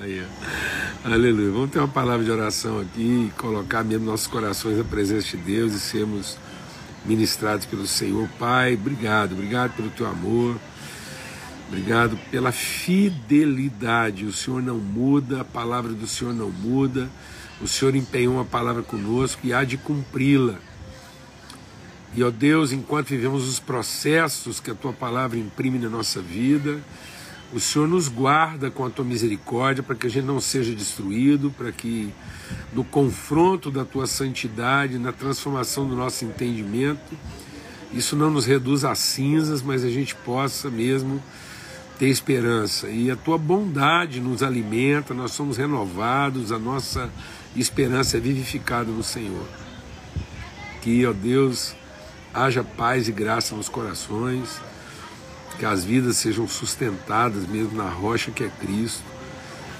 Aí. Aleluia. Vamos ter uma palavra de oração aqui colocar mesmo nossos corações na presença de Deus e sermos ministrados pelo Senhor. Pai, obrigado, obrigado pelo teu amor. Obrigado pela fidelidade. O Senhor não muda, a palavra do Senhor não muda. O Senhor empenhou uma palavra conosco e há de cumpri-la. E, ó Deus, enquanto vivemos os processos que a tua palavra imprime na nossa vida, o Senhor nos guarda com a tua misericórdia para que a gente não seja destruído, para que no confronto da tua santidade, na transformação do nosso entendimento, isso não nos reduza a cinzas, mas a gente possa mesmo ter esperança. E a tua bondade nos alimenta, nós somos renovados, a nossa esperança é vivificada no Senhor. Que, ó Deus, haja paz e graça nos corações, que as vidas sejam sustentadas mesmo na rocha que é Cristo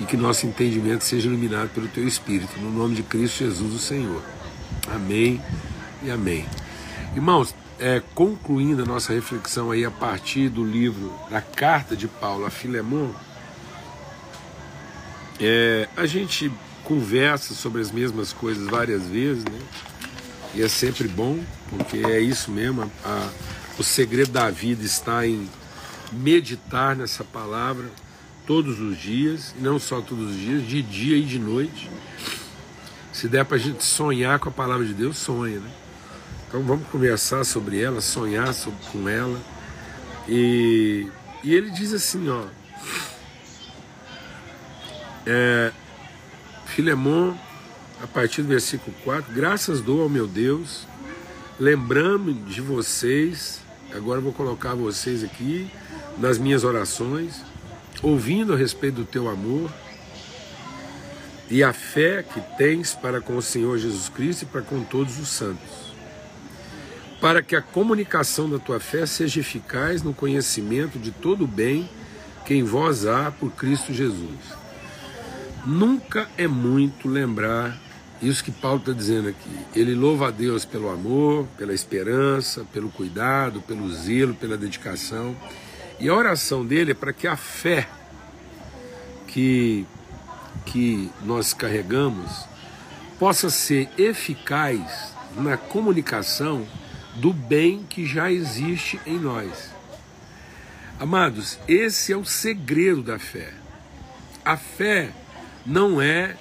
e que nosso entendimento seja iluminado pelo Teu Espírito, no nome de Cristo Jesus, o Senhor. Amém e amém. Irmãos, é, concluindo a nossa reflexão aí a partir do livro da carta de Paulo a Filemon, é, a gente conversa sobre as mesmas coisas várias vezes, né? E é sempre bom, porque é isso mesmo. A, o segredo da vida está em meditar nessa palavra todos os dias, não só todos os dias, de dia e de noite. Se der para a gente sonhar com a palavra de Deus, sonha, né? Então vamos conversar sobre ela, sonhar sobre, com ela. E, e ele diz assim, ó. É, Filemon a partir do versículo 4, graças dou ao meu Deus, lembrando de vocês, agora vou colocar vocês aqui nas minhas orações, ouvindo a respeito do teu amor e a fé que tens para com o Senhor Jesus Cristo e para com todos os santos, para que a comunicação da tua fé seja eficaz no conhecimento de todo o bem que em vós há por Cristo Jesus. Nunca é muito lembrar isso que Paulo está dizendo aqui. Ele louva a Deus pelo amor, pela esperança, pelo cuidado, pelo zelo, pela dedicação. E a oração dele é para que a fé que, que nós carregamos possa ser eficaz na comunicação do bem que já existe em nós. Amados, esse é o segredo da fé. A fé não é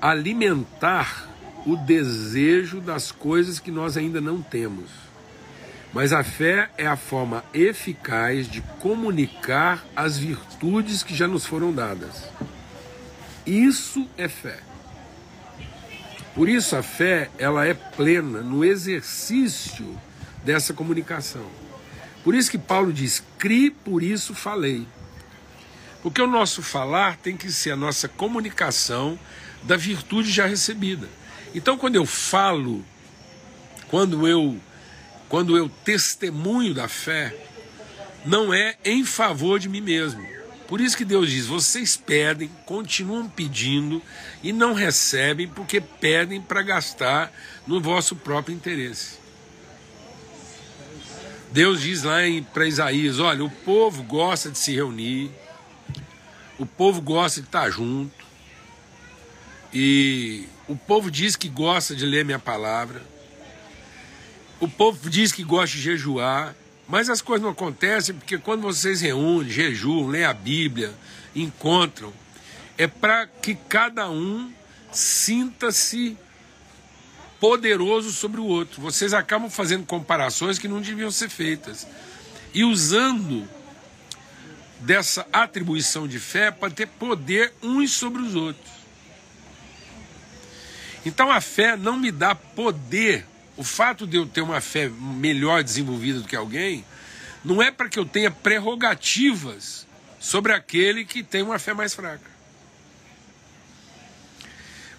alimentar o desejo das coisas que nós ainda não temos. Mas a fé é a forma eficaz de comunicar as virtudes que já nos foram dadas. Isso é fé. Por isso a fé, ela é plena no exercício dessa comunicação. Por isso que Paulo diz: "Cri, por isso falei". Porque o nosso falar tem que ser a nossa comunicação da virtude já recebida. Então, quando eu falo, quando eu quando eu testemunho da fé, não é em favor de mim mesmo. Por isso que Deus diz: vocês pedem, continuam pedindo e não recebem porque pedem para gastar no vosso próprio interesse. Deus diz lá para Isaías: olha, o povo gosta de se reunir, o povo gosta de estar junto, e o povo diz que gosta de ler minha palavra. O povo diz que gosta de jejuar. Mas as coisas não acontecem porque quando vocês reúnem, jejuam, leem a Bíblia, encontram, é para que cada um sinta-se poderoso sobre o outro. Vocês acabam fazendo comparações que não deviam ser feitas. E usando dessa atribuição de fé para ter poder uns sobre os outros. Então a fé não me dá poder. O fato de eu ter uma fé melhor desenvolvida do que alguém não é para que eu tenha prerrogativas sobre aquele que tem uma fé mais fraca.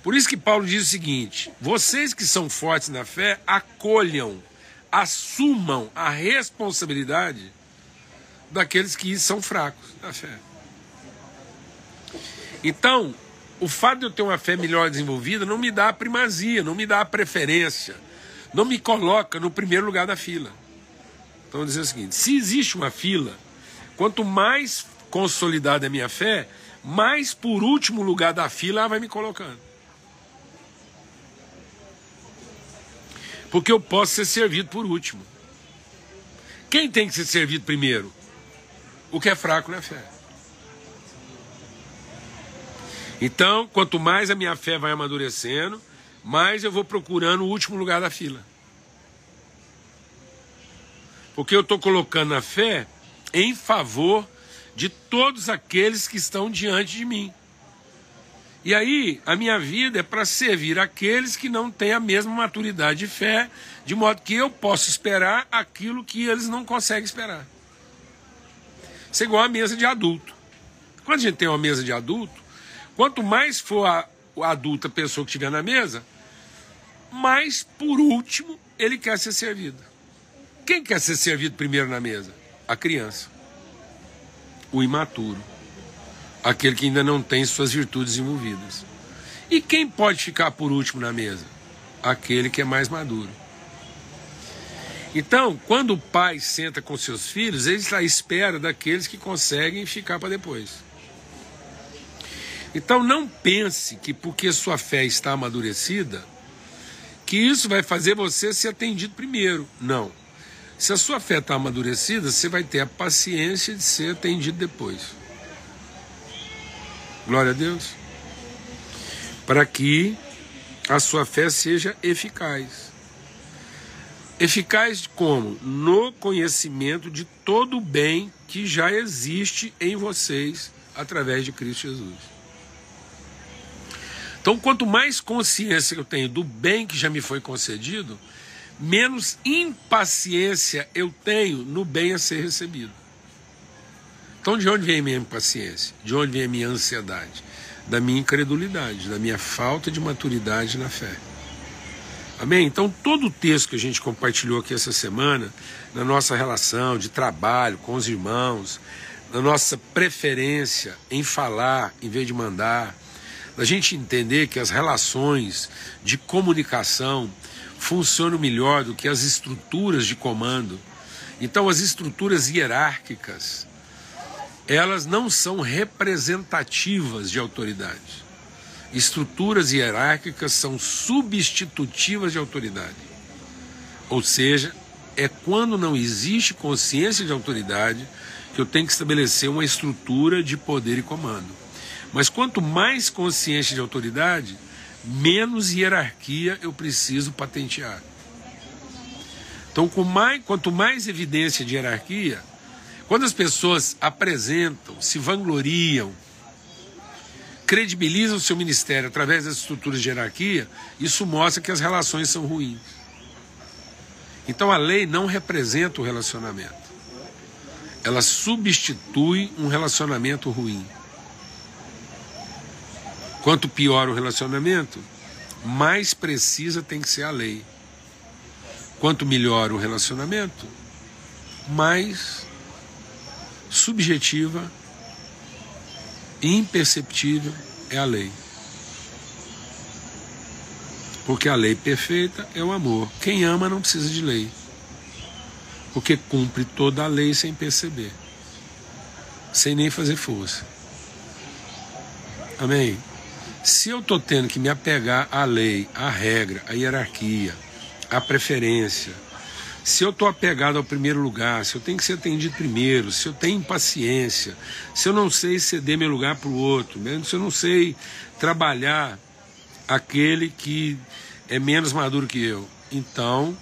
Por isso que Paulo diz o seguinte: vocês que são fortes na fé, acolham, assumam a responsabilidade daqueles que são fracos na fé. Então, o fato de eu ter uma fé melhor desenvolvida não me dá a primazia, não me dá a preferência, não me coloca no primeiro lugar da fila. Então, dizer o seguinte: se existe uma fila, quanto mais consolidada é a minha fé, mais por último lugar da fila ela vai me colocando. Porque eu posso ser servido por último. Quem tem que ser servido primeiro? O que é fraco na fé. Então, quanto mais a minha fé vai amadurecendo, mais eu vou procurando o último lugar da fila. Porque eu estou colocando a fé em favor de todos aqueles que estão diante de mim. E aí, a minha vida é para servir aqueles que não têm a mesma maturidade de fé, de modo que eu possa esperar aquilo que eles não conseguem esperar. Isso é igual a mesa de adulto. Quando a gente tem uma mesa de adulto, quanto mais for a adulta pessoa que estiver na mesa, mais por último ele quer ser servido. Quem quer ser servido primeiro na mesa? A criança. O imaturo. Aquele que ainda não tem suas virtudes envolvidas. E quem pode ficar por último na mesa? Aquele que é mais maduro. Então, quando o pai senta com seus filhos, ele está à espera daqueles que conseguem ficar para depois. Então, não pense que porque sua fé está amadurecida, que isso vai fazer você ser atendido primeiro. Não. Se a sua fé está amadurecida, você vai ter a paciência de ser atendido depois. Glória a Deus. Para que a sua fé seja eficaz. Eficaz como? No conhecimento de todo o bem que já existe em vocês através de Cristo Jesus. Então, quanto mais consciência eu tenho do bem que já me foi concedido, menos impaciência eu tenho no bem a ser recebido. Então, de onde vem a minha impaciência? De onde vem a minha ansiedade? Da minha incredulidade, da minha falta de maturidade na fé. Amém? Então, todo o texto que a gente compartilhou aqui essa semana, na nossa relação de trabalho com os irmãos, na nossa preferência em falar em vez de mandar, da gente entender que as relações de comunicação funcionam melhor do que as estruturas de comando. Então, as estruturas hierárquicas, elas não são representativas de autoridade. Estruturas hierárquicas são substitutivas de autoridade. Ou seja, é quando não existe consciência de autoridade que eu tenho que estabelecer uma estrutura de poder e comando. Mas quanto mais consciência de autoridade, menos hierarquia eu preciso patentear. Então, mais, quanto mais evidência de hierarquia, quando as pessoas apresentam, se vangloriam, credibilizam o seu ministério através das estruturas de hierarquia, isso mostra que as relações são ruins. Então a lei não representa o relacionamento. Ela substitui um relacionamento ruim. Quanto pior o relacionamento, mais precisa tem que ser a lei. Quanto melhor o relacionamento, mais subjetiva e imperceptível é a lei. Porque a lei perfeita é o amor. Quem ama não precisa de lei. Porque cumpre toda a lei sem perceber, sem nem fazer força. Amém? Se eu estou tendo que me apegar à lei, à regra, à hierarquia, à preferência, se eu estou apegado ao primeiro lugar, se eu tenho que ser atendido primeiro, se eu tenho impaciência, se eu não sei ceder meu lugar para o outro, mesmo se eu não sei trabalhar aquele que é menos maduro que eu, então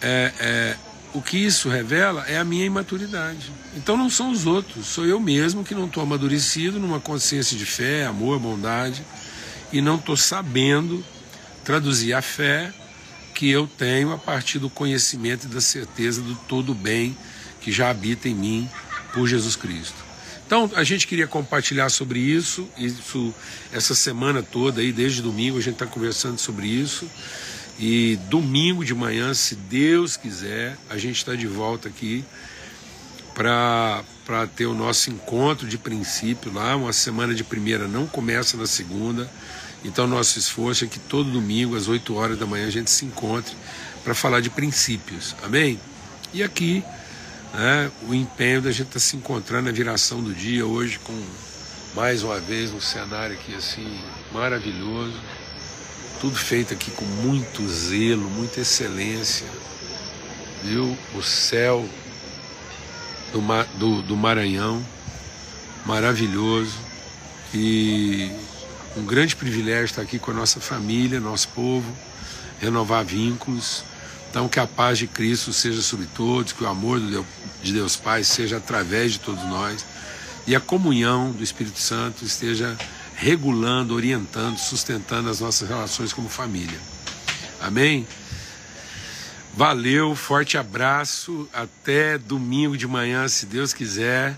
é, é, o que isso revela é a minha imaturidade. Então não são os outros, sou eu mesmo que não estou amadurecido numa consciência de fé, amor, bondade, e não estou sabendo traduzir a fé que eu tenho a partir do conhecimento e da certeza do todo bem que já habita em mim por Jesus Cristo. Então a gente queria compartilhar sobre isso, isso essa semana toda aí, desde domingo a gente está conversando sobre isso. E domingo de manhã, se Deus quiser, a gente está de volta aqui para ter o nosso encontro de princípio lá. Uma semana de primeira não começa na segunda. Então, nosso esforço é que todo domingo, às 8 horas da manhã, a gente se encontre para falar de princípios. Amém? E aqui, né, o empenho da gente estar tá se encontrando na viração do dia hoje com mais uma vez um cenário aqui assim maravilhoso, tudo feito aqui com muito zelo, muita excelência, viu? O céu do, do, do Maranhão, maravilhoso e um grande privilégio estar aqui com a nossa família, nosso povo, renovar vínculos. Então, que a paz de Cristo seja sobre todos, que o amor de Deus Pai seja através de todos nós e a comunhão do Espírito Santo esteja regulando, orientando, sustentando as nossas relações como família. Amém? Valeu, forte abraço, até domingo de manhã, se Deus quiser,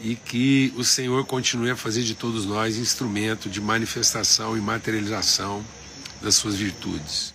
e que o Senhor continue a fazer de todos nós instrumento de manifestação e materialização das suas virtudes.